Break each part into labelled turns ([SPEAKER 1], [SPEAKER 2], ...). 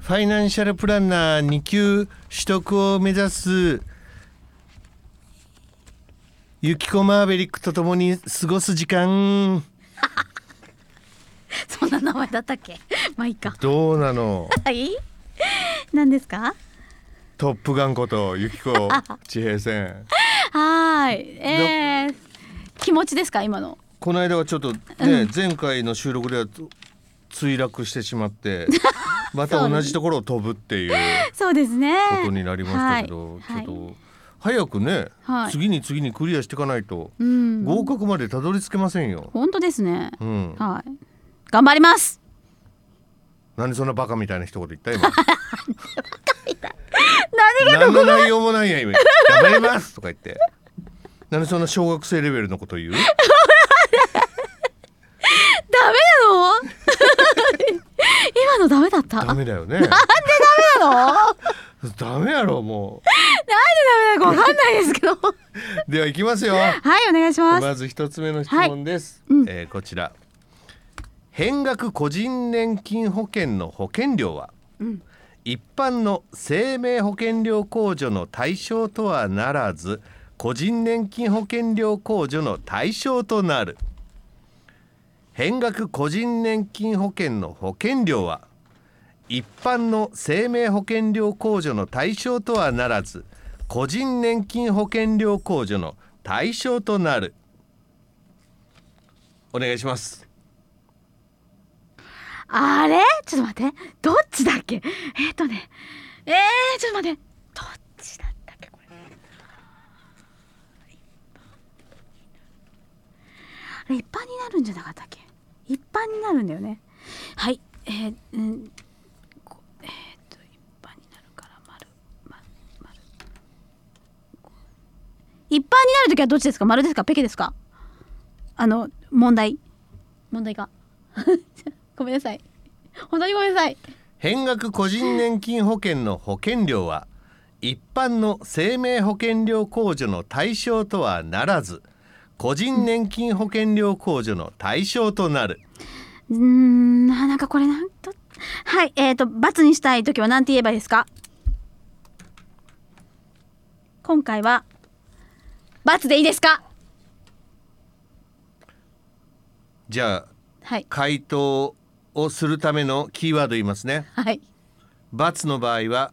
[SPEAKER 1] ファイナンシャルプランナー2級取得を目指すユキコマーベリックと共に過ごす時間。
[SPEAKER 2] そんな名前だったっけ？まあいいか。
[SPEAKER 1] どうなの？
[SPEAKER 2] はい？何ですか？
[SPEAKER 1] トップガンことユキコ地平線。
[SPEAKER 2] はーい。えー、気持ちですか？今の。
[SPEAKER 1] この間はちょっとね、
[SPEAKER 2] うん。
[SPEAKER 1] 前回の収録では墜落してしまってまた同じところを飛ぶっていう
[SPEAKER 2] そうですね。
[SPEAKER 1] ことになりましたけど、
[SPEAKER 2] はい。
[SPEAKER 1] ちょっと早くね、
[SPEAKER 2] はい。
[SPEAKER 1] 次に次にクリアしていかないと
[SPEAKER 2] うん。
[SPEAKER 1] 合格までたどり着けませんよ。
[SPEAKER 2] 本当ですね。
[SPEAKER 1] うん、
[SPEAKER 2] はい。頑張ります。
[SPEAKER 1] なんでそんなバカみたいな一言言った今。
[SPEAKER 2] 何
[SPEAKER 1] 何の内容もないや今。頑張りますとか言って。なんでそんな小学生レベルのこと言う？
[SPEAKER 2] ダメなの今のダメだった
[SPEAKER 1] ダ
[SPEAKER 2] なんで。ダメなの？
[SPEAKER 1] ダメやろも
[SPEAKER 2] ダメなのかわかんないですけど
[SPEAKER 1] う。では行きますよ。
[SPEAKER 2] はいお願いします
[SPEAKER 1] まず一つ目の質問です。
[SPEAKER 2] はいうん
[SPEAKER 1] えーこちら。変額個人年金保険の保険料は、
[SPEAKER 2] うん
[SPEAKER 1] 一般の生命保険料控除の対象とはならず個人年金保険料控除の対象となる変額個人年金保険の保険料は一般の生命保険料控除の対象とはならず個人年金保険料控除の対象となる。お願いします。
[SPEAKER 2] あれ？ちょっと待って。どっちだっけ？えっ、とね。えー、ちょっと待って。どっちだったっけこれ？あれ一般になるんじゃなかったっけ？一般になるんだよね。はい。えー、うんこえー、と一般になるから丸丸丸こう一般になるときはどっちですか？丸ですか？ペケですか？あの問題。問題が。ごめんなさい。本当にごめんなさい。
[SPEAKER 1] 変額個人年金保険の保険料は一般の生命保険料控除の対象とはならず個人年金保険料控除の対象となる。
[SPEAKER 2] うーんななんかこれなんとはいえーと×にしたい時は何て言えばいいですか？今回は×でいいですか？
[SPEAKER 1] じゃあ
[SPEAKER 2] はい。
[SPEAKER 1] 回答をするためのキーワード言いますね。
[SPEAKER 2] はい×
[SPEAKER 1] の場合は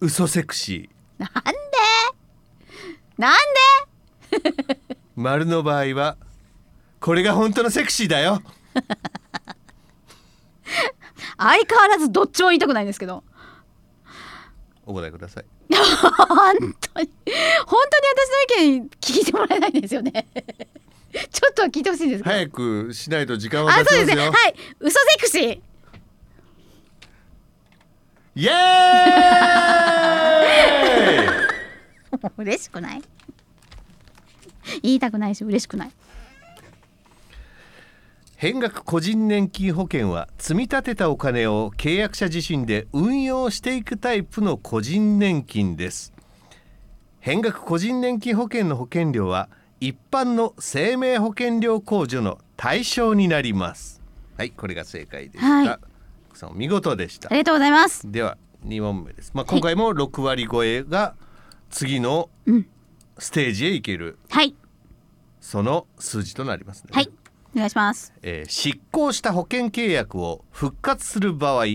[SPEAKER 1] 嘘セクシー。
[SPEAKER 2] なんで？なんで？
[SPEAKER 1] 丸の場合はこれが本当のセクシーだよ。
[SPEAKER 2] 相変わらずどっちも言いたくないんですけど。
[SPEAKER 1] お答えください
[SPEAKER 2] 本当に。本当に私の意見聞いてもらえないんですよね。ちょっとは聞いてほしいんです
[SPEAKER 1] 早くしないと時間は
[SPEAKER 2] あ
[SPEAKER 1] 経ちますよ。
[SPEAKER 2] そうですね。はい。嘘セクシー。
[SPEAKER 1] イエーイ！
[SPEAKER 2] 嬉しくない？言いたくないし嬉しくない
[SPEAKER 1] 変額個人年金保険は積み立てたお金を契約者自身で運用していくタイプの個人年金です。変額個人年金保険の保険料は一般の生命保険料控除の対象になります。はいこれが正解でした、
[SPEAKER 2] はい。
[SPEAKER 1] 見事でした。
[SPEAKER 2] ありがとうございます。
[SPEAKER 1] では2問目です。まあ今回も6割超えが次の
[SPEAKER 2] うん。
[SPEAKER 1] ステージへ行ける。
[SPEAKER 2] はい。
[SPEAKER 1] その数字となりますね。
[SPEAKER 2] はいお願いします。
[SPEAKER 1] えー失効した保険契約を復活する場合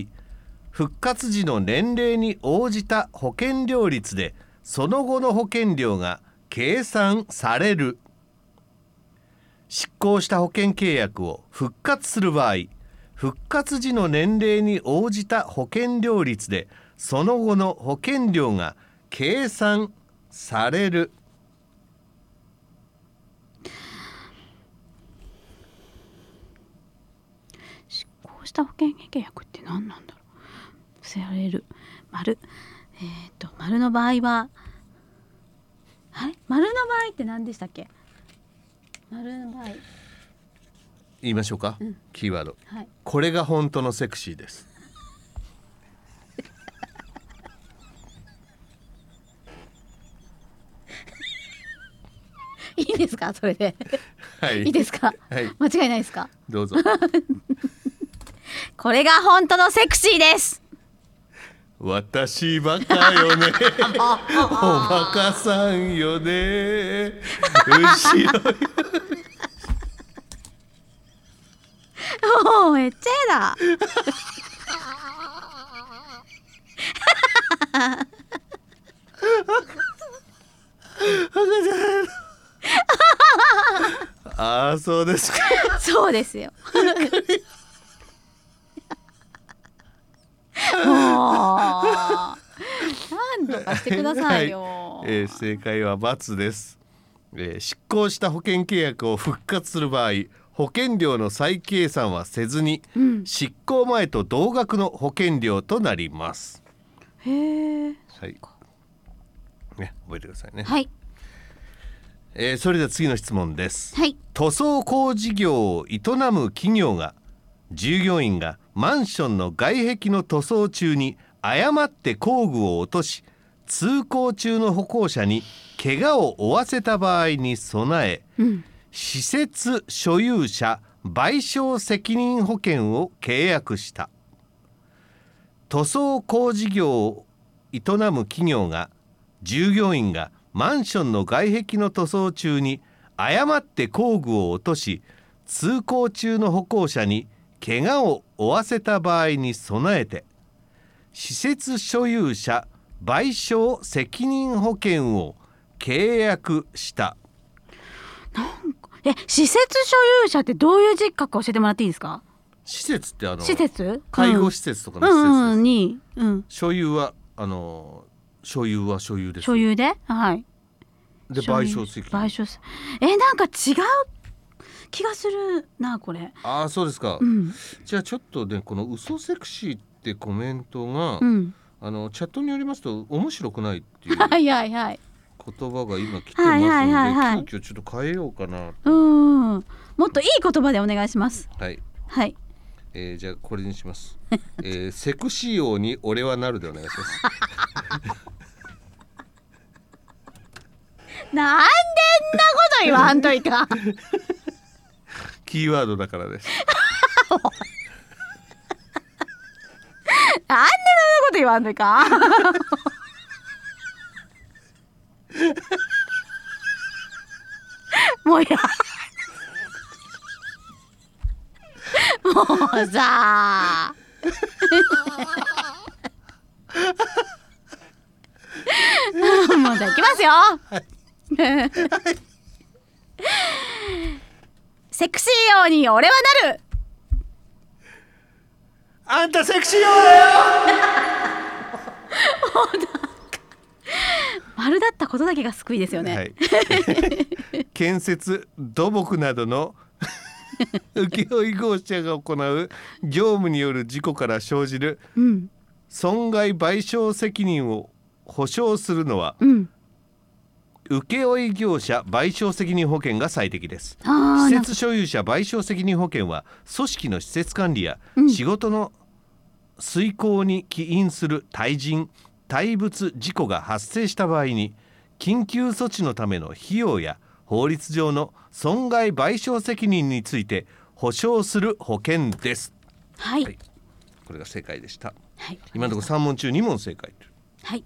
[SPEAKER 1] 復活時の年齢に応じた保険料率でその後の保険料が計算される。失効した保険契約を復活する場合復活時の年齢に応じた保険料率でその後の保険料が計算される
[SPEAKER 2] 執行した保険契約って何なんだろう。伏せられる。丸。えっ、と丸の場合はあれ？丸の場合って何でしたっけ？丸の場合。
[SPEAKER 1] 言いましょうか、
[SPEAKER 2] うん。
[SPEAKER 1] キーワード。
[SPEAKER 2] はい。
[SPEAKER 1] これが本当のセクシーです。
[SPEAKER 2] いいですか？それで。
[SPEAKER 1] はい。
[SPEAKER 2] いいですか？
[SPEAKER 1] はい。
[SPEAKER 2] 間違いないですか？
[SPEAKER 1] どうぞ
[SPEAKER 2] これが本当のセクシーです。
[SPEAKER 1] 私バカよね。おバカさんよね。後ろよ
[SPEAKER 2] おーめっちゃえだ
[SPEAKER 1] ああそうですか。
[SPEAKER 2] そうですよもう何とかしてくださいよ、
[SPEAKER 1] はい。えー正解は×です、えー失効した保険契約を復活する場合保険料の再計算はせずに、
[SPEAKER 2] うん。
[SPEAKER 1] 執行前と同額の保険料となります。
[SPEAKER 2] へえ
[SPEAKER 1] はい。ね覚えてくださいね、
[SPEAKER 2] はい。
[SPEAKER 1] えーそれでは次の質問です。
[SPEAKER 2] はい。
[SPEAKER 1] 塗装工事業を営む企業が従業員がマンションの外壁の塗装中に誤って工具を落とし通行中の歩行者に怪我を負わせた場合に備え
[SPEAKER 2] うん。
[SPEAKER 1] 施設所有者賠償責任保険を契約した。塗装工事業を営む企業が従業員がマンションの外壁の塗装中に誤って工具を落とし通行中の歩行者に怪我を負わせた場合に備えて施設所有者賠償責任保険を契約した。
[SPEAKER 2] え施設所有者ってどういう字書くか教えてもらっていいですか？
[SPEAKER 1] 施設ってあの
[SPEAKER 2] 施設？
[SPEAKER 1] 介護
[SPEAKER 2] うん
[SPEAKER 1] 施設とか
[SPEAKER 2] う
[SPEAKER 1] の施設です、
[SPEAKER 2] んうんに、うん、
[SPEAKER 1] 所有はあの所有は所有です。
[SPEAKER 2] 所有で？はい。
[SPEAKER 1] で賠償責任。
[SPEAKER 2] 賠償せえなんか違う気がするなこれ。
[SPEAKER 1] ああそうですか、
[SPEAKER 2] うん。
[SPEAKER 1] じゃあちょっとねこの嘘セクシーってコメントが、
[SPEAKER 2] うん。
[SPEAKER 1] あのチャットによりますと面白くないっていう
[SPEAKER 2] はいはいはい。
[SPEAKER 1] 言葉が今来てますので、
[SPEAKER 2] はいはいはいはい。
[SPEAKER 1] 急遽ちょっと変えようかな
[SPEAKER 2] うん。もっといい言葉でお願いします。
[SPEAKER 1] はい、
[SPEAKER 2] はい。
[SPEAKER 1] えー、じゃあこれにします、えー、セクシー王に俺はなるでお願いします。
[SPEAKER 2] なんでんなこと言わんといかん
[SPEAKER 1] キーワードだからです。
[SPEAKER 2] なんでそんなこと言わんといか。ん もうや。もうさ。もうじゃあいきますよ、セクシー王に俺はなる。
[SPEAKER 1] あんたセクシー王だよ。
[SPEAKER 2] 丸だったことだけが救いですよね、
[SPEAKER 1] はい、建設土木などの 請負業者が行う業務による事故から生じる
[SPEAKER 2] うん。
[SPEAKER 1] 損害賠償責任を保証するのは
[SPEAKER 2] うん
[SPEAKER 1] 請負業者賠償責任保険が最適です。施設所有者賠償責任保険は組織の施設管理や
[SPEAKER 2] うん。
[SPEAKER 1] 仕事の遂行に起因する対人対物事故が発生した場合に緊急措置のための費用や法律上の損害賠償責任について保証する保険です。
[SPEAKER 2] はい。
[SPEAKER 1] はい。これが正解でした。
[SPEAKER 2] はい。
[SPEAKER 1] 今のところ3問中2問正解
[SPEAKER 2] はい。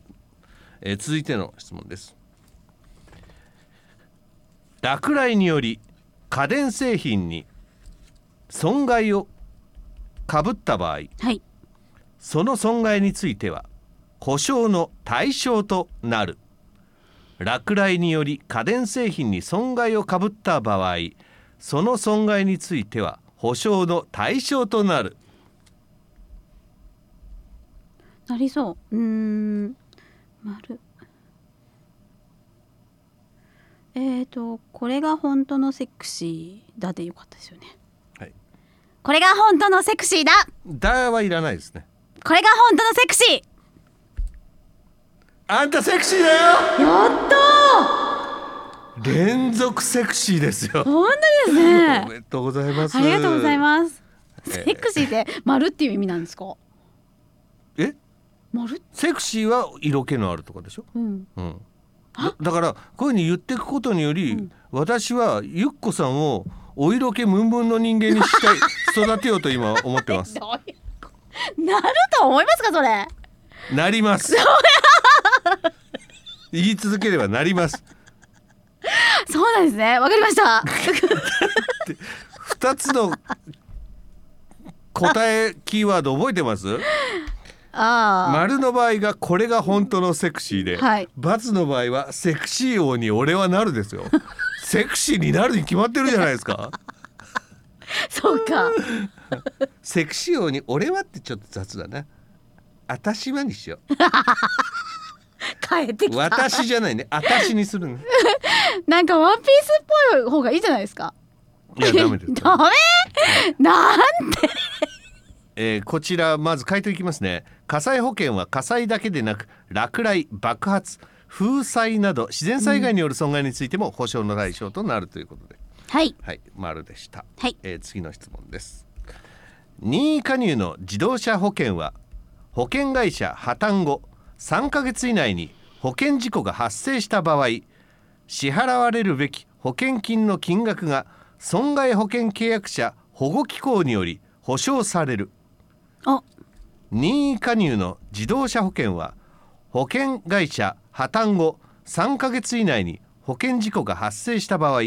[SPEAKER 1] えー続いての質問です落雷により家電製品に損害をかぶった場合
[SPEAKER 2] はい。
[SPEAKER 1] その損害については保証の対象となる。落雷により家電製品に損害をかぶった場合その損害については保証の対象となる。
[SPEAKER 2] なりそう。うーん。丸えーとこれが本当のセクシーだでよかったですよね。
[SPEAKER 1] はい。
[SPEAKER 2] これが本当のセクシーだ。
[SPEAKER 1] だはいらないですね。
[SPEAKER 2] これが本当のセクシ
[SPEAKER 1] あんたセクシーだよ！
[SPEAKER 2] ーやった
[SPEAKER 1] 連続セクシーですよ。
[SPEAKER 2] ー本当です
[SPEAKER 1] お
[SPEAKER 2] ね
[SPEAKER 1] めでとうございます。
[SPEAKER 2] ありがとうございます。
[SPEAKER 1] えー。
[SPEAKER 2] セクシーって丸っていう意味なんですか？
[SPEAKER 1] え？
[SPEAKER 2] 丸
[SPEAKER 1] セクシーは色気のあるとかでしょ、
[SPEAKER 2] うん。
[SPEAKER 1] うん、だだからこういうふうに言っていくことにより、私はゆっこさんをお色気ムンムンの人間にしたい 育てようと今思ってます。
[SPEAKER 2] なると思いますかそれ。
[SPEAKER 1] なります。言い続ければなります。
[SPEAKER 2] そうなんですね。わかりました。
[SPEAKER 1] 二つの答えキーワード覚えてます？丸の場合がこれが本当のセクシーで、
[SPEAKER 2] はい×
[SPEAKER 1] の場合はセクシー王に俺はなるですよ。セクシーになるに決まってるじゃないですか。
[SPEAKER 2] そうか。
[SPEAKER 1] セクシー王に俺はってちょっと雑だな。私はにしよう。
[SPEAKER 2] 変えてきた。
[SPEAKER 1] 私じゃないね。私にするね
[SPEAKER 2] なんかワンピースっぽい方がいいじゃないですか。
[SPEAKER 1] いやダメです。
[SPEAKER 2] ダメ？なん
[SPEAKER 1] えーこちらまず回答いきますね火災保険は火災だけでなく落雷爆発風災など自然災害による損害についても保証の対象となるということで、
[SPEAKER 2] はい。
[SPEAKER 1] はい丸でした、
[SPEAKER 2] はい。
[SPEAKER 1] えー次の質問です。任意加入の自動車保険は保険会社破綻後3ヶ月以内に保険事故が発生した場合支払われるべき保険金の金額が損害保険契約者保護機構により保証される。
[SPEAKER 2] あ
[SPEAKER 1] 任意加入の自動車保険は保険会社破綻後3ヶ月以内に保険事故が発生した場合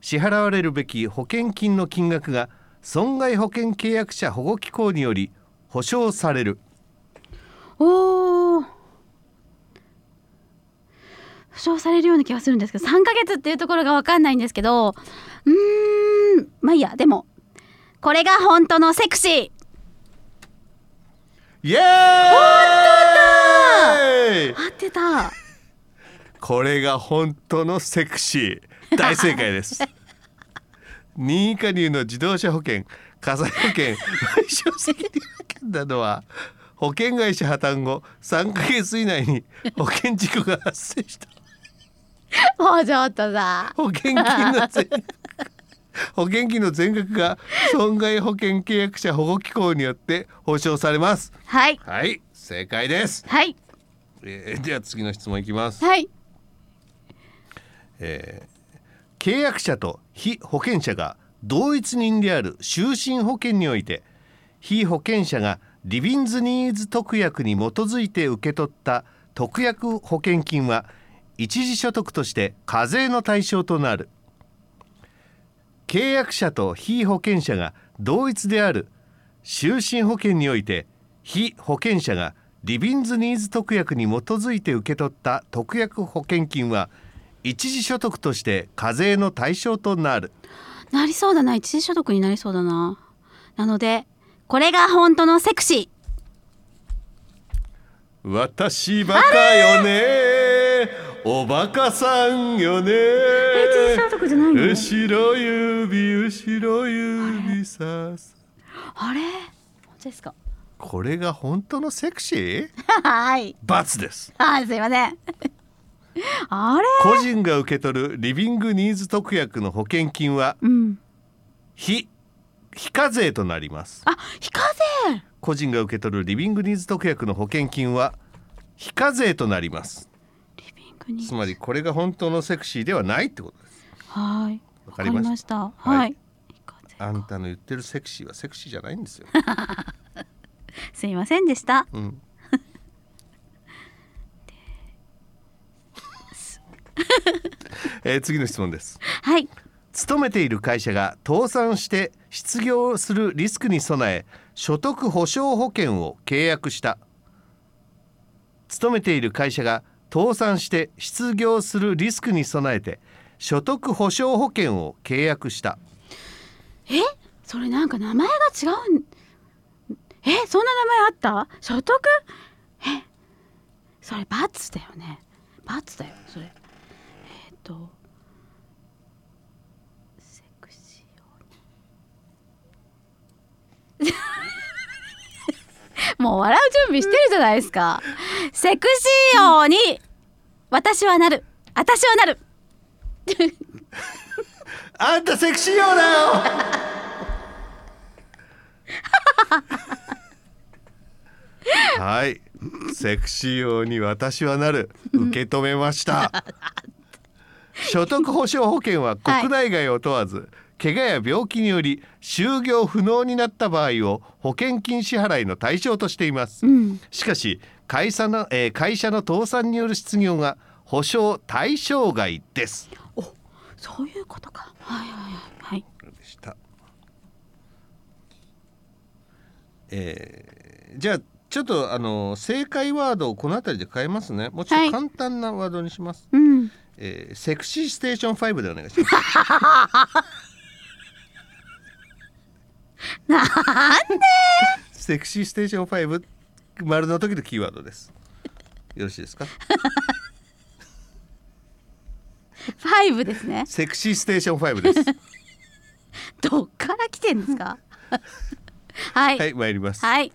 [SPEAKER 1] 支払われるべき保険金の金額が損害保険契約者保護機構により保証される。
[SPEAKER 2] おー。保証されるような気がするんですけど3ヶ月っていうところが分かんないんですけどうーんまあいいやでもこれが本当のセクシー。
[SPEAKER 1] イエーイ！
[SPEAKER 2] 合ってた。
[SPEAKER 1] これが本当のセクシー。大正解です。任意加入の自動車保険火災保険賠償責任保険などは保険会社破綻後3ヶ月以内に保険事故が発生した。
[SPEAKER 2] もうちょっとさ
[SPEAKER 1] 保険金の保険金の全額が損害保険契約者保護機構によって保証されます。
[SPEAKER 2] はい。
[SPEAKER 1] はい。正解です、
[SPEAKER 2] はい。
[SPEAKER 1] えーでは次の質問いきます。
[SPEAKER 2] はい。
[SPEAKER 1] 契約者と被保険者が同一人である就寝保険において被保険者がリビンズニーズ特約に基づいて受け取った特約保険金は一時所得として課税の対象となる契約者と被保険者が同一である。就寝保険において被保険者がリビンズニーズ特約に基づいて受け取った特約保険金は一時所得として課税の対象となる。
[SPEAKER 2] なりそうだな。一時所得になりそうだな。なのでこれが本当のセクシ
[SPEAKER 1] 私バカよねおバカさんよね。後ろ指後ろ指さす。
[SPEAKER 2] あれ？本当ですか？
[SPEAKER 1] これが本当のセクシー？
[SPEAKER 2] はい。
[SPEAKER 1] 罰です。
[SPEAKER 2] あすいません。あれ？
[SPEAKER 1] 個人が受け取るリビングニーズ特約の保険金は
[SPEAKER 2] うん。
[SPEAKER 1] 非非課税となります。
[SPEAKER 2] あ非課税！
[SPEAKER 1] 個人が受け取るリビングニーズ特約の保険金は非課税となりますつまりこれが本当のセクシーではないってことです。
[SPEAKER 2] はい。
[SPEAKER 1] わかりました。は
[SPEAKER 2] はい。
[SPEAKER 1] あんたの言ってるセクシーはセクシーじゃないんですよ。
[SPEAKER 2] すいませんでした。
[SPEAKER 1] うん。えー次の質問です。
[SPEAKER 2] はい。
[SPEAKER 1] 勤めている会社が倒産して失業するリスクに備え所得保証保険を契約した。勤めている会社が倒産して失業するリスクに備えて所得保障保険を契約した。
[SPEAKER 2] え？それなんか名前が違うん？え？そんな名前あった？所得？え？それバツだよね。バツだよそれ。えっ、とセクシー王もう笑う準備してるじゃないですか。セクシー王に私はなる。私はなる。
[SPEAKER 1] あんたセクシーよだよ。はい。セクシー王に私はなる。受け止めました。所得保障保険は国内外を問わず、怪我や病気により就業不能になった場合を保険金支払いの対象としています
[SPEAKER 2] うん
[SPEAKER 1] しかし会社の、えー会社の倒産による失業が保証対象外です
[SPEAKER 2] おそういうことかはいはいはいはい
[SPEAKER 1] でした。えーじゃあちょっとあの正解ワードをこの辺りで変えますね。もうちょっ
[SPEAKER 2] はい
[SPEAKER 1] と簡単なワードにします。
[SPEAKER 2] うん
[SPEAKER 1] えーセクシーステーション5でお願いします。
[SPEAKER 2] なん
[SPEAKER 1] セクシーステーション5丸の時のキーワードです。よろしいですか？
[SPEAKER 2] ファイブですね
[SPEAKER 1] セクシーステーション5です。
[SPEAKER 2] どっから来てんですか？はい
[SPEAKER 1] はい、参ります。
[SPEAKER 2] はい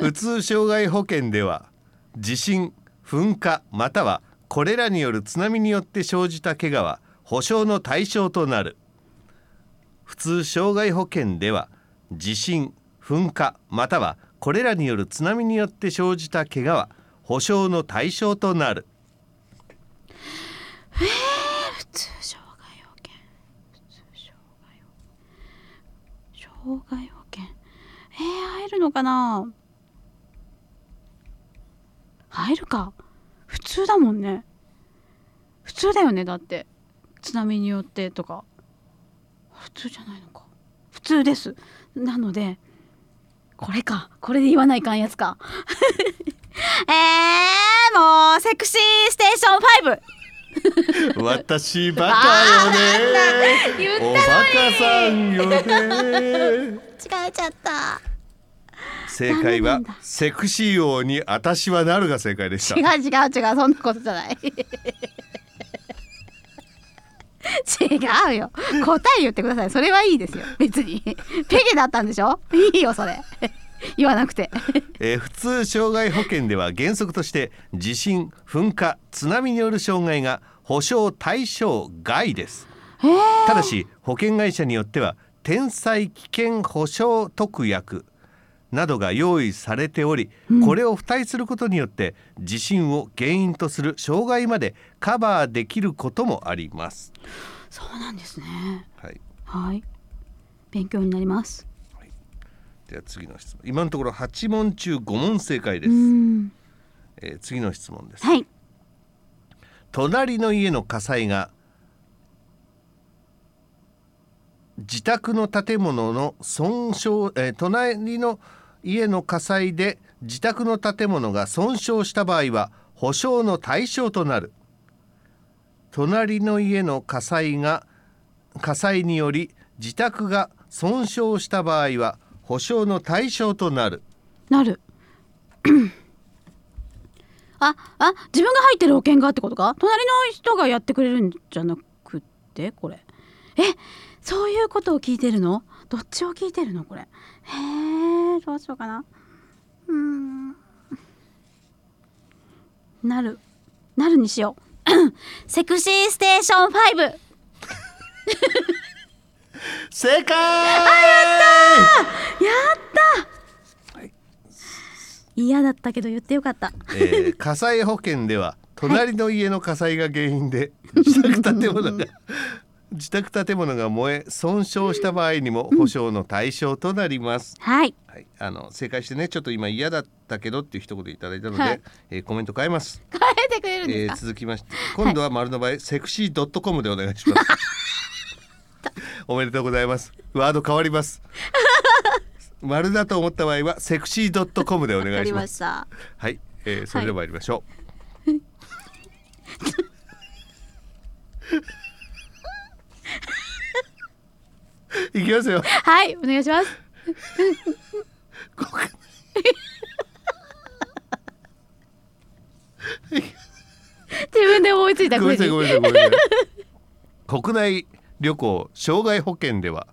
[SPEAKER 1] 普通障害保険では地震噴火またはこれらによる津波によって生じた怪我は保証の対象となる普通障害保険では地震噴火またはこれらによる津波によって生じた怪我は保証の対象となる。
[SPEAKER 2] 普通障害保険。普通障害保険。障害保険。えー、入るのかな？入るか。普通だもんね。普通だよねだって。津波によってとか。普通じゃないのか。普通です。なのでこれか。これで言わないかんやつか。えー、もうセクシーステーション5
[SPEAKER 1] 私バカよね。おバカさんよね。
[SPEAKER 2] 違えちゃった
[SPEAKER 1] 正解はセクシー王に私はなるが正解でした。
[SPEAKER 2] 違う違う違うそんなことじゃない違うよ。答え言ってください。それはいいですよ。別に。ペケだったんでしょ？いいよそれ。言わなくて。
[SPEAKER 1] えー普通障害保険では原則として地震噴火津波による障害が保証対象外です。
[SPEAKER 2] えー、
[SPEAKER 1] ただし保険会社によっては天災危険保障特約などが用意されており、これを付帯することによって地震を原因とする障害までカバーできることもあります。
[SPEAKER 2] そうなんですね。
[SPEAKER 1] はい、
[SPEAKER 2] はい。勉強になります。
[SPEAKER 1] では次の質問。今のところ8問中5問正解で
[SPEAKER 2] う
[SPEAKER 1] す、
[SPEAKER 2] ん。
[SPEAKER 1] えー次の質問です、
[SPEAKER 2] はい。
[SPEAKER 1] 隣の家の火災が自宅の建物の損傷、えー隣の家の火災で自宅の建物が損傷した場合は保証の対象となる。隣の家の火災が火災により自宅が損傷した場合は保証の対象となる。
[SPEAKER 2] なる。ああ自分が入ってる保険がってことか？隣の人がやってくれるんじゃなくってこれ。えそういうことを聞いてるの？どっちを聞いてるの？これ。へえどうしようかな。うーん。なる。なるにしよう。セクシーステーション5
[SPEAKER 1] 正解！
[SPEAKER 2] 嫌だったけど言ってよかった。
[SPEAKER 1] えー火災保険では隣の家の火災が原因で自宅建物が自宅建物が燃え損傷した場合にも保証の対象となります。
[SPEAKER 2] はい
[SPEAKER 1] はい、あの正解してねちょっと今嫌だったけどっていう一言いただいたので、
[SPEAKER 2] はい
[SPEAKER 1] えーコメント変えます。
[SPEAKER 2] 変えてくれるん
[SPEAKER 1] えー
[SPEAKER 2] ですか、
[SPEAKER 1] 続きまして今度は丸の場合、セクシードットコムでお願いします。おめでとうございます。ワード変わります。丸だと思った場合はセクシードットコムでお願いしま。
[SPEAKER 2] ますした
[SPEAKER 1] はい、えー、それでは参りましょう。いきますよ。
[SPEAKER 2] はいお願いします自分で思いついた
[SPEAKER 1] ごめんなさい、ご
[SPEAKER 2] 声
[SPEAKER 1] めんなさい、ごめんなさい。国内旅行障害保険では。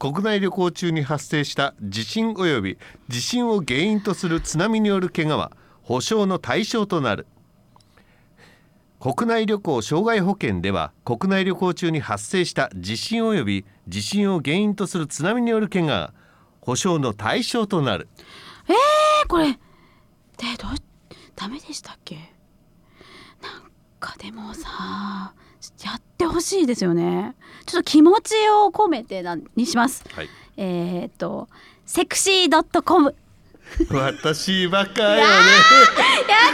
[SPEAKER 1] 国内旅行中に発生した地震及び地震を原因とする津波による怪我は保証の対象となる国内旅行障害保険では国内旅行中に発生した地震及び地震を原因とする津波による怪我が保証の対象となる。
[SPEAKER 2] えー、これでどうダメでしたっけ？なんかでもさやってほしいですよね。ちょっと気持ちを込めてなにします。
[SPEAKER 1] はい。
[SPEAKER 2] えー、っとセクシードットコム
[SPEAKER 1] 私バカよね。
[SPEAKER 2] やっ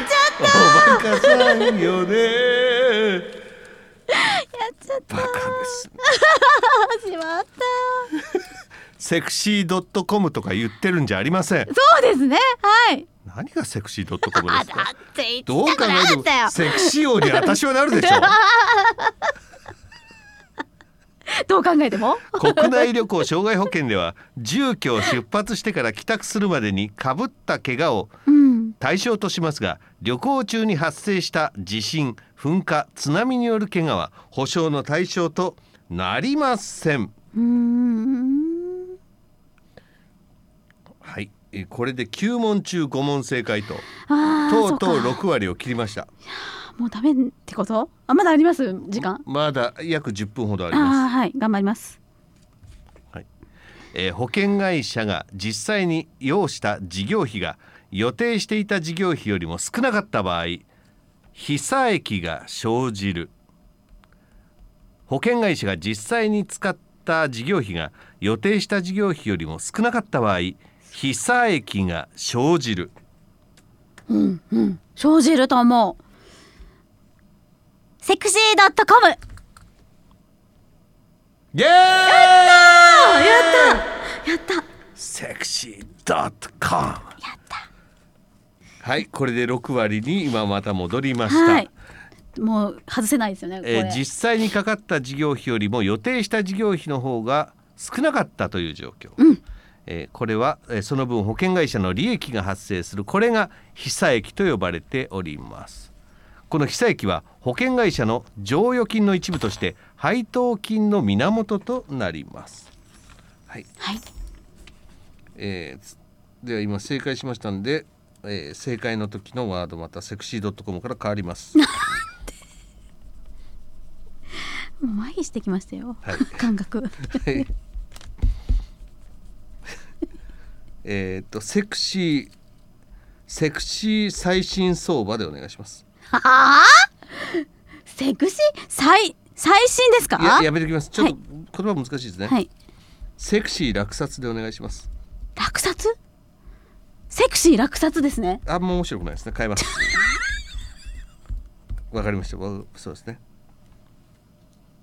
[SPEAKER 2] ちゃっ
[SPEAKER 1] おバカさんよね。
[SPEAKER 2] やっちゃった
[SPEAKER 1] バカです。
[SPEAKER 2] しまった。
[SPEAKER 1] セクシードットコムとか言ってるんじゃありません。
[SPEAKER 2] そうですね。はい。
[SPEAKER 1] 何がセクシードットコムで
[SPEAKER 2] あ
[SPEAKER 1] すかどう考えてもセクシー王に私はなるでしょ
[SPEAKER 2] どう考えても？
[SPEAKER 1] 国内旅行障害保険では住居を出発してから帰宅するまでにかぶった怪我を
[SPEAKER 2] うん。
[SPEAKER 1] 対象としますが旅行中に発生した地震噴火津波による怪我は保証の対象となりません。はい。えーこれで9問中5問正解と。とうとう
[SPEAKER 2] そか。
[SPEAKER 1] 6割を切りました
[SPEAKER 2] もうダメってこと？あまだあります？時間？
[SPEAKER 1] まだ約10分ほどあり
[SPEAKER 2] あ
[SPEAKER 1] ま
[SPEAKER 2] あーはい頑張ります。
[SPEAKER 1] す、えー保険会社が実際に要した事業費が予定していた事業費よりも少なかった場合被差益が生じる。保険会社が実際に使った事業費が予定した事業費よりも少なかった場合被差益が生じる。
[SPEAKER 2] 生じると思うセクシードットコム。
[SPEAKER 1] イエーイ！
[SPEAKER 2] やった
[SPEAKER 1] セクシードットコム。
[SPEAKER 2] やった
[SPEAKER 1] はいこれで6割に今また戻りました、
[SPEAKER 2] はい。もう外せないですよねこれ、
[SPEAKER 1] えー実際にかかった事業費よりも予定した事業費の方が少なかったという状況、えーこれは、えーその分保険会社の利益が発生する。これが被差益と呼ばれておりますこの被差益は保険会社の剰余金の一部として配当金の源となります。はい、
[SPEAKER 2] はい。
[SPEAKER 1] えーつでは今正解しましたんで、えー正解の時のワードまたセクシードットコムから変わります。
[SPEAKER 2] もう麻痺してきましたよ、
[SPEAKER 1] はい。
[SPEAKER 2] 感覚。
[SPEAKER 1] はい。えっとセクシーセクシー最新相場でお願いします。
[SPEAKER 2] はあ？セクシー？最最新ですか？
[SPEAKER 1] いややめておきます。ちょっと
[SPEAKER 2] はい
[SPEAKER 1] 言葉難しいですね。
[SPEAKER 2] はい
[SPEAKER 1] セクシー落札でお願いします。
[SPEAKER 2] 落札？セクシー落札ですね
[SPEAKER 1] あんま面白くないですね。変えます。わかりました。わそうですね。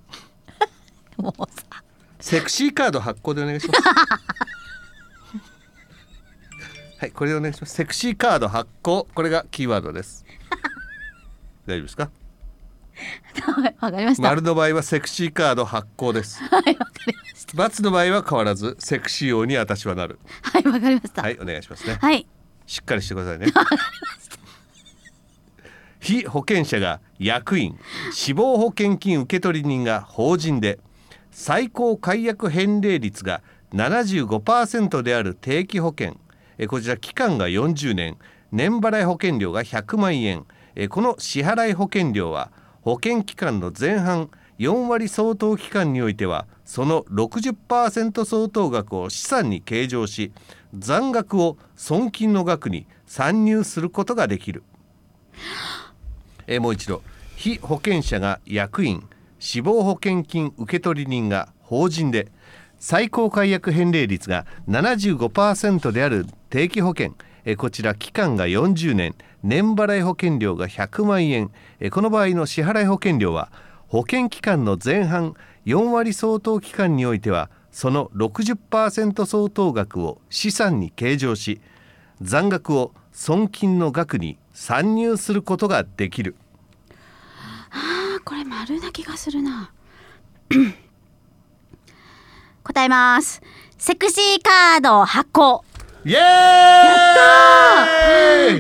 [SPEAKER 2] もうさ
[SPEAKER 1] セクシーカード発行でお願いします。はい、これでお願いします。セクシーカード発行、これがキーワードです。大丈夫ですか？
[SPEAKER 2] は いわかりました、
[SPEAKER 1] 丸の場合はセクシーカード発行です。
[SPEAKER 2] はいわかりました×
[SPEAKER 1] の場合は変わらずセクシー王に私はなる。
[SPEAKER 2] はいわかりました
[SPEAKER 1] はい、お願いしますね。
[SPEAKER 2] はい
[SPEAKER 1] しっかりしてくださいね。被保険者が役員、死亡保険金受取人が法人で最高解約返礼率が75%である定期保険、えこちら期間が40年、年払い保険料が100万円、えこの支払い保険料は保険期間の前半4割相当期間においてはその60%相当額を資産に計上し残額を損金の額に算入することができる。えもう一度被保険者が役員死亡保険金受取人が法人で最高解約返礼率が75%である定期保険えこちら期間が40年年払い保険料が100万円。この場合の支払い保険料は保険期間の前半4割相当期間においてはその60%相当額を資産に計上し残額を損金の額に算入することができる。
[SPEAKER 2] あーこれ丸な気がするな。答えます。セクシーカード発行。
[SPEAKER 1] イエー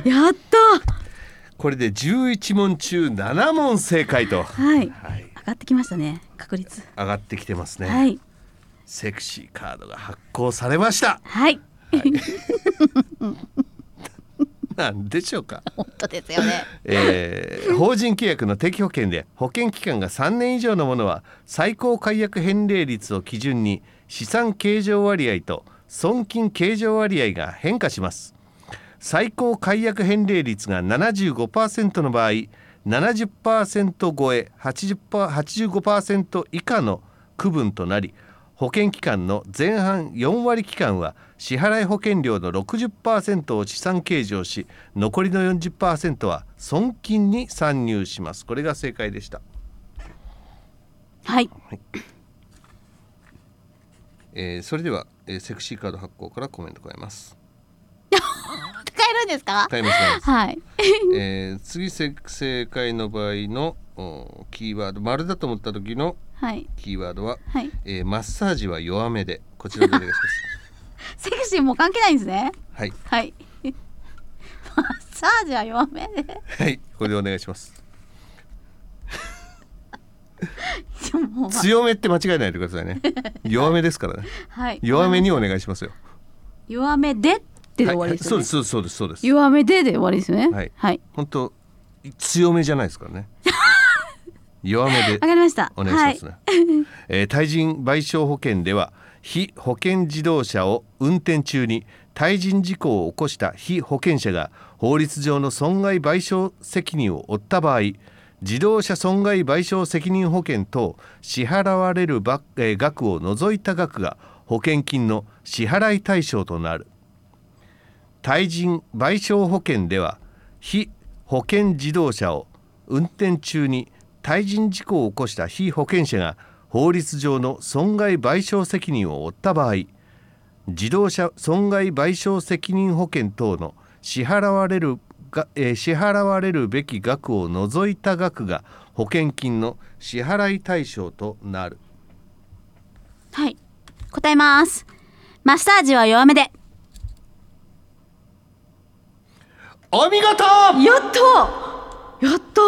[SPEAKER 1] イ！
[SPEAKER 2] やった
[SPEAKER 1] これで11問中7問正解と、
[SPEAKER 2] はい。
[SPEAKER 1] はい、
[SPEAKER 2] 上がってきましたね。確率。
[SPEAKER 1] 上がってきてますね、
[SPEAKER 2] はい。
[SPEAKER 1] セクシーカードが発行されました。
[SPEAKER 2] はい。
[SPEAKER 1] なんでしょうか。
[SPEAKER 2] 本当ですよね。
[SPEAKER 1] えー法人契約の定期保険で保険期間が3年以上のものは最高解約返礼率を基準に資産計上割合と損金計上割合が変化します。最高解約返礼率が75%の場合70%超え80% 85%以下の区分となり保険期間の前半4割期間は支払い保険料の60%を資産計上し残りの40%は損金に算入します。これが正解でした、
[SPEAKER 2] はい
[SPEAKER 1] えーそれでは、えーセクシーカード発行からコメント変えます。
[SPEAKER 2] 変えるんですか？
[SPEAKER 1] 変えます
[SPEAKER 2] はい。
[SPEAKER 1] えー次せ正解の場合のおキーワード丸だと思った時の
[SPEAKER 2] はい。
[SPEAKER 1] キーワードは、
[SPEAKER 2] はい。
[SPEAKER 1] えーマッサージは弱めでこちらでお願いし
[SPEAKER 2] セクシーもう関係ないんですね。
[SPEAKER 1] ますはい。
[SPEAKER 2] はい。マッサージは弱めで。
[SPEAKER 1] はい。これでお願いします 強めって間違えないでくださいね。弱めですからね。
[SPEAKER 2] はい。
[SPEAKER 1] 弱めにお願いしますよ。
[SPEAKER 2] 弱めでってで終わ
[SPEAKER 1] はい、
[SPEAKER 2] りですよね、
[SPEAKER 1] そうですそうですそうですそうです。
[SPEAKER 2] 弱めでで終わりですよね。
[SPEAKER 1] はい。
[SPEAKER 2] はい。
[SPEAKER 1] 本当強めじゃないですからね。弱めで
[SPEAKER 2] わかりました。
[SPEAKER 1] お願いしますね、えー対人賠償保険では非保険自動車を運転中に対人事故を起こした非保険者が法律上の損害賠償責任を負った場合自動車損害賠償責任保険等支払われる、額を除いた額が保険金の支払い対象となる。対人賠償保険では非保険自動車を運転中に対人事故を起こした被保険者が法律上の損害賠償責任を負った場合自動車損害賠償責任保険等の支払われるが、えー支払われるべき額を除いた額が保険金の支払い対象となる。
[SPEAKER 2] はい。答えます。マッサージは弱めで。
[SPEAKER 1] お見事！
[SPEAKER 2] やった！やった！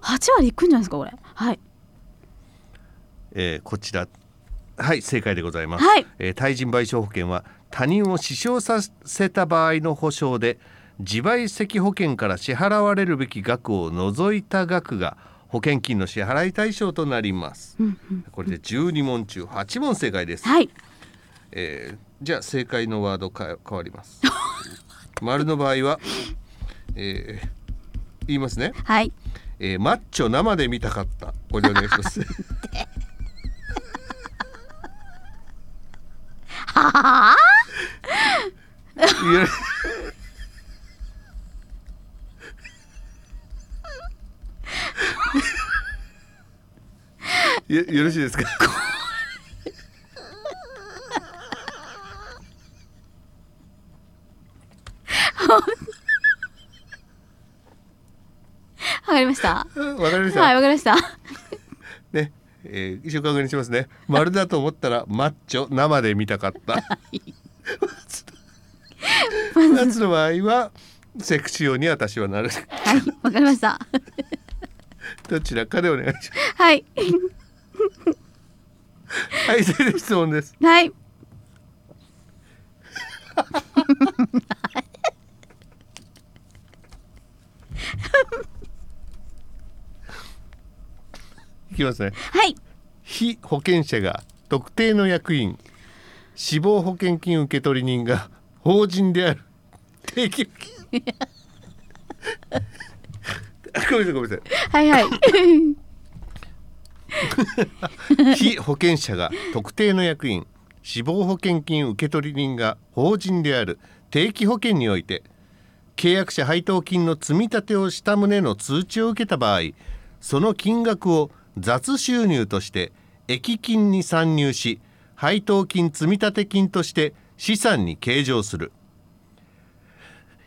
[SPEAKER 2] 八割いくんじゃないですかこれ。はい。
[SPEAKER 1] えーこちら。はい正解でございます、
[SPEAKER 2] はい。
[SPEAKER 1] えー対人賠償保険は他人を死傷させた場合の保証で自賠責保険から支払われるべき額を除いた額が保険金の支払い対象となります、これで12問中8問正解です、
[SPEAKER 2] はい。
[SPEAKER 1] えーじゃあ正解のワードか変わります。丸の場合は、えー言いますね、
[SPEAKER 2] はい。
[SPEAKER 1] えーマッチョ生で見たかった。これでお願いします。
[SPEAKER 2] はあ
[SPEAKER 1] いやよよろしいですか？
[SPEAKER 2] わかりました？
[SPEAKER 1] わかりました、
[SPEAKER 2] はいわかりました。
[SPEAKER 1] ね、えー、一応確認しますね。丸だと思ったらマッチョ生で見たかった。夏の場合はセクシー用に私はなる。
[SPEAKER 2] はいわかりました
[SPEAKER 1] どちらかでお願いします。
[SPEAKER 2] はい。
[SPEAKER 1] はいそれで質問です。
[SPEAKER 2] はい。
[SPEAKER 1] いきますね。
[SPEAKER 2] はい。
[SPEAKER 1] 被保険者が特定の役員死亡保険金受取人が法人である。定期ごめんなさいごめんなさ
[SPEAKER 2] はいはい。
[SPEAKER 1] い被保険者が特定の役員死亡保険金受取人が法人である定期保険において契約者配当金の積み立てをした旨の通知を受けた場合その金額を雑収入として益金に算入し配当金積立金として資産に計上する。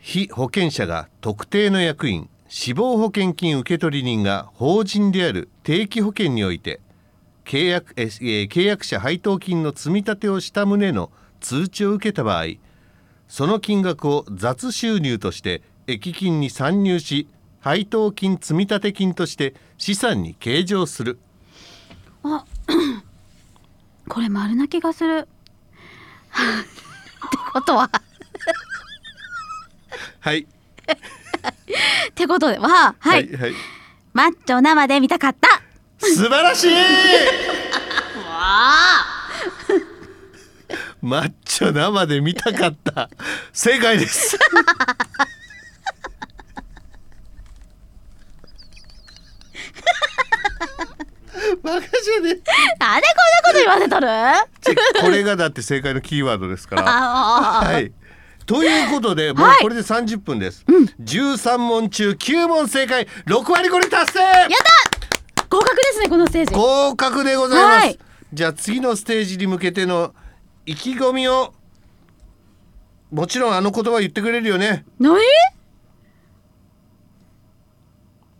[SPEAKER 1] 被保険者が特定の役員死亡保険金受取人が法人である定期保険において契約ええー契約者配当金の積み立てをした旨の通知を受けた場合その金額を雑収入として益金に算入し配当金積立金として資産に計上する。
[SPEAKER 2] あ これ丸な気がする。ってことは。
[SPEAKER 1] はい
[SPEAKER 2] ってことは、はい、
[SPEAKER 1] はいはい、
[SPEAKER 2] マッチョ生で見たかった。
[SPEAKER 1] 素晴らしい。マッチョ生で見たかった。正解です。バカじゃね
[SPEAKER 2] なんでこんなこと言わせとる？
[SPEAKER 1] これがだって正解のキーワードですからはいということでもう
[SPEAKER 2] はい
[SPEAKER 1] これで30分です、13問中9問正解。6割これ達成。
[SPEAKER 2] やった。合格ですねこのステージ。
[SPEAKER 1] 合格でございます、
[SPEAKER 2] はい。
[SPEAKER 1] じゃあ次のステージに向けての意気込みをもちろんあの言葉言ってくれるよね。
[SPEAKER 2] 何？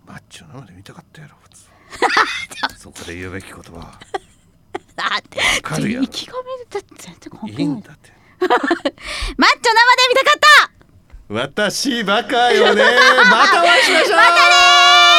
[SPEAKER 1] マッチョ生で見たかったやろ そこで言うべき言葉は。
[SPEAKER 2] だって意気込みだって全然関
[SPEAKER 1] い
[SPEAKER 2] 係ない
[SPEAKER 1] いんだって
[SPEAKER 2] マッチョ生で見たかった。
[SPEAKER 1] 私バカよねまたお会いしましょう。
[SPEAKER 2] またね